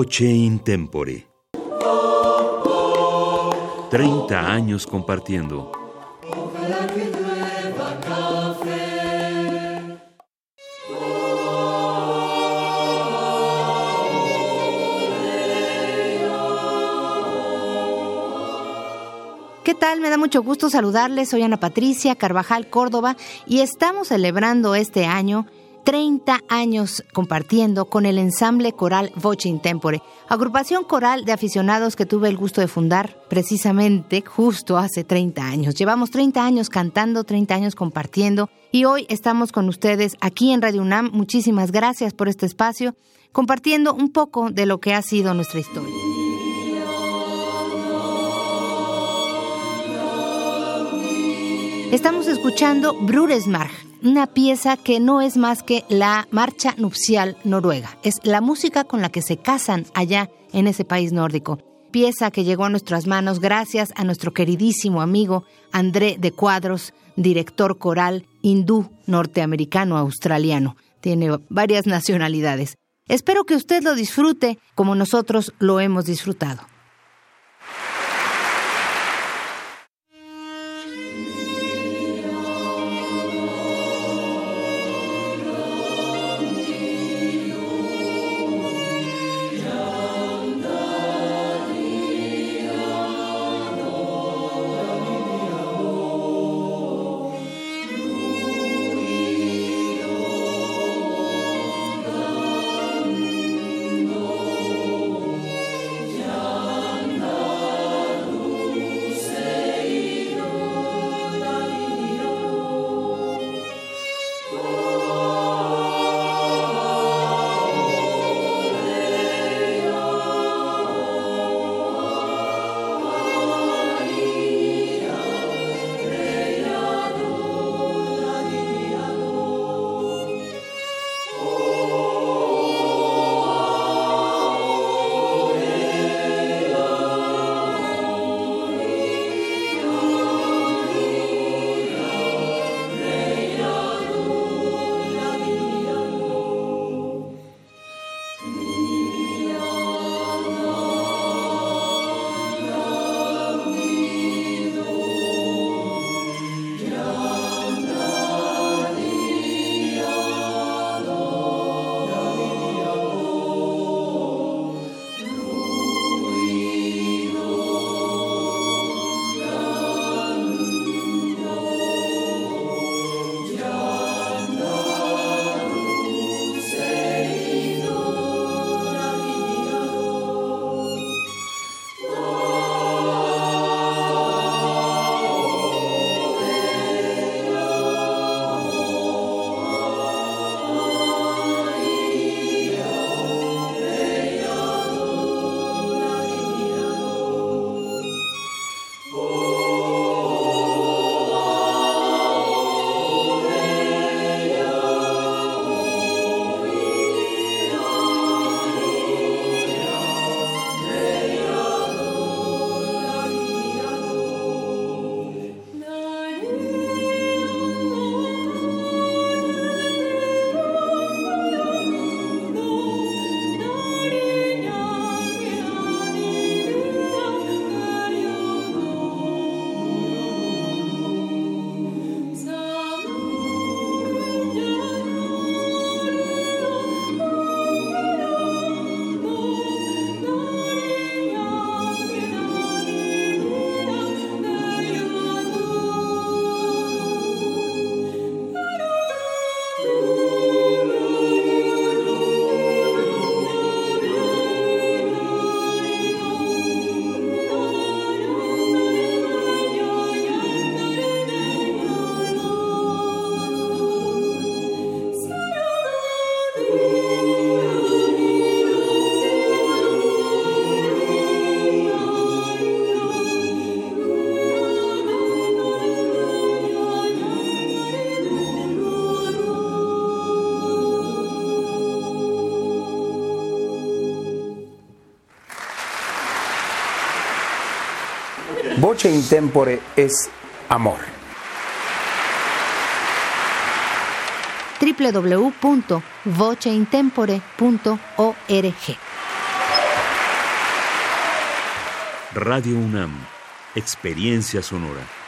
Voce in tempore. 30 años compartiendo. ¿Qué tal? Me da mucho gusto saludarles. Soy Ana Patricia Carvajal Córdoba y estamos celebrando este año 30 años compartiendo con el ensamble coral Voce Intempore, agrupación coral de aficionados que tuve el gusto de fundar precisamente justo hace 30 años. Llevamos 30 años cantando, 30 años compartiendo y hoy estamos con ustedes aquí en Radio UNAM. Muchísimas gracias por este espacio, compartiendo un poco de lo que ha sido nuestra historia. Estamos escuchando Bruresmark, una pieza que no es más que la marcha nupcial noruega. Es la música con la que se casan allá en ese país nórdico. Pieza que llegó a nuestras manos gracias a nuestro queridísimo amigo André de Cuadros, director coral hindú norteamericano australiano. Tiene varias nacionalidades. Espero que usted lo disfrute como nosotros lo hemos disfrutado. you. Voce in tempore es amor. www.vocheintempore.org Radio UNAM, experiencia sonora.